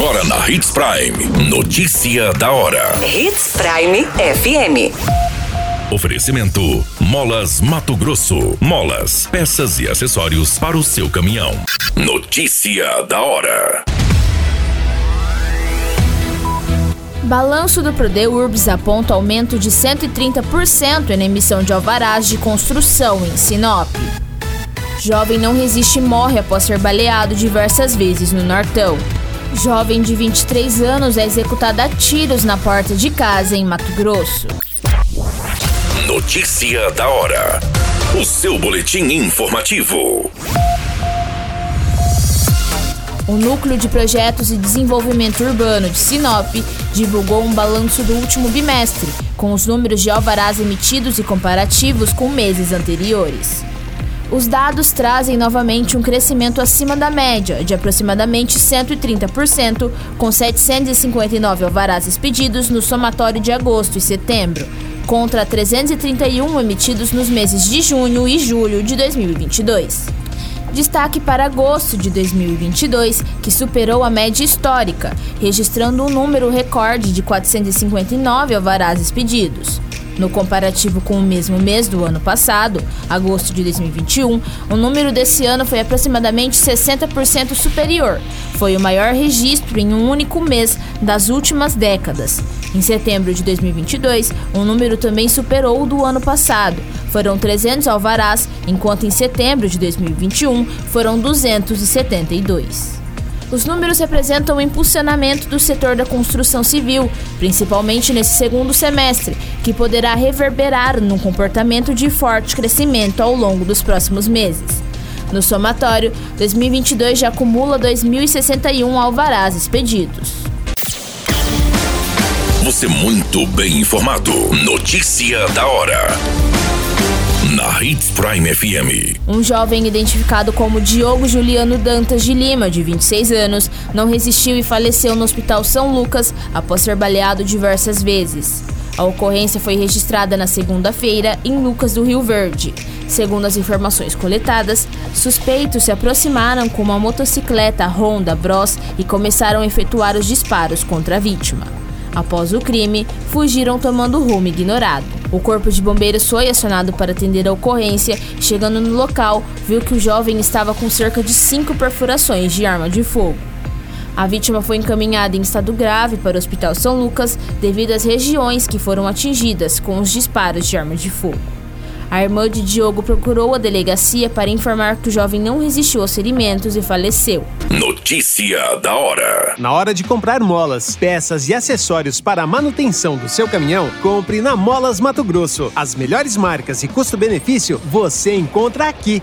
Agora na Hits Prime. Notícia da hora. Hits Prime FM. Oferecimento: Molas Mato Grosso. Molas, peças e acessórios para o seu caminhão. Notícia da hora. Balanço do Prodeurbs aponta aumento de 130% na emissão de alvarás de construção em Sinop. Jovem não resiste e morre após ser baleado diversas vezes no Nortão. Jovem de 23 anos é executado a tiros na porta de casa em Mato Grosso. Notícia da hora. O seu boletim informativo. O Núcleo de Projetos e Desenvolvimento Urbano de Sinop divulgou um balanço do último bimestre, com os números de alvarás emitidos e comparativos com meses anteriores. Os dados trazem novamente um crescimento acima da média, de aproximadamente 130%, com 759 alvarás expedidos no somatório de agosto e setembro, contra 331 emitidos nos meses de junho e julho de 2022. Destaque para agosto de 2022, que superou a média histórica, registrando um número recorde de 459 alvarás expedidos. No comparativo com o mesmo mês do ano passado, agosto de 2021, o número desse ano foi aproximadamente 60% superior. Foi o maior registro em um único mês das últimas décadas. Em setembro de 2022, o número também superou o do ano passado. Foram 300 alvarás, enquanto em setembro de 2021 foram 272. Os números representam o impulsionamento do setor da construção civil, principalmente nesse segundo semestre, que poderá reverberar num comportamento de forte crescimento ao longo dos próximos meses. No somatório, 2022 já acumula 2.061 alvarás expedidos. Você muito bem informado. Notícia da hora na Hits Prime FM. Um jovem identificado como Diogo Juliano Dantas de Lima, de 26 anos, não resistiu e faleceu no Hospital São Lucas após ser baleado diversas vezes. A ocorrência foi registrada na segunda-feira em Lucas do Rio Verde. Segundo as informações coletadas, suspeitos se aproximaram com uma motocicleta Honda Bros e começaram a efetuar os disparos contra a vítima. Após o crime, fugiram tomando rumo ignorado. O corpo de bombeiros foi acionado para atender a ocorrência. Chegando no local, viu que o jovem estava com cerca de cinco perfurações de arma de fogo. A vítima foi encaminhada em estado grave para o Hospital São Lucas devido às regiões que foram atingidas com os disparos de arma de fogo. A irmã de Diogo procurou a delegacia para informar que o jovem não resistiu aos ferimentos e faleceu. Notícia da hora. Na hora de comprar molas, peças e acessórios para a manutenção do seu caminhão, compre na Molas Mato Grosso. As melhores marcas e custo-benefício você encontra aqui.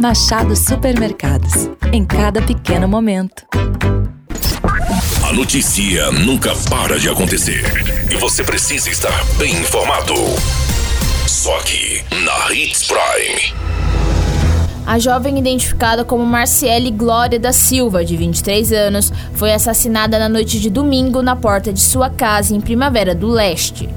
Machado Supermercados. Em cada pequeno momento. A notícia nunca para de acontecer. E você precisa estar bem informado. Só aqui, na Hits Prime. A jovem identificada como Marciele Glória da Silva, de 23 anos, foi assassinada na noite de domingo na porta de sua casa em Primavera do Leste.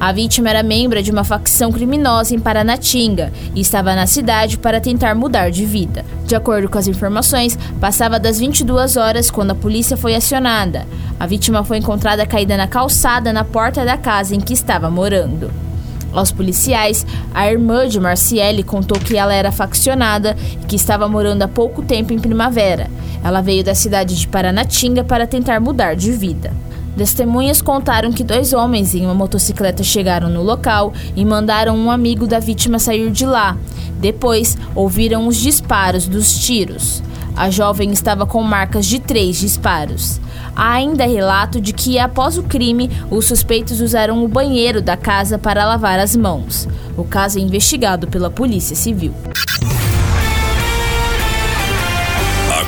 A vítima era membro de uma facção criminosa em Paranatinga e estava na cidade para tentar mudar de vida. De acordo com as informações, passava das 22 horas quando a polícia foi acionada. A vítima foi encontrada caída na calçada na porta da casa em que estava morando. Aos policiais, a irmã de Marciele contou que ela era faccionada e que estava morando há pouco tempo em Primavera. Ela veio da cidade de Paranatinga para tentar mudar de vida. Testemunhas contaram que dois homens em uma motocicleta chegaram no local e mandaram um amigo da vítima sair de lá. Depois, ouviram os disparos dos tiros. A jovem estava com marcas de três disparos. Há ainda relato de que, após o crime, os suspeitos usaram o banheiro da casa para lavar as mãos. O caso é investigado pela Polícia Civil.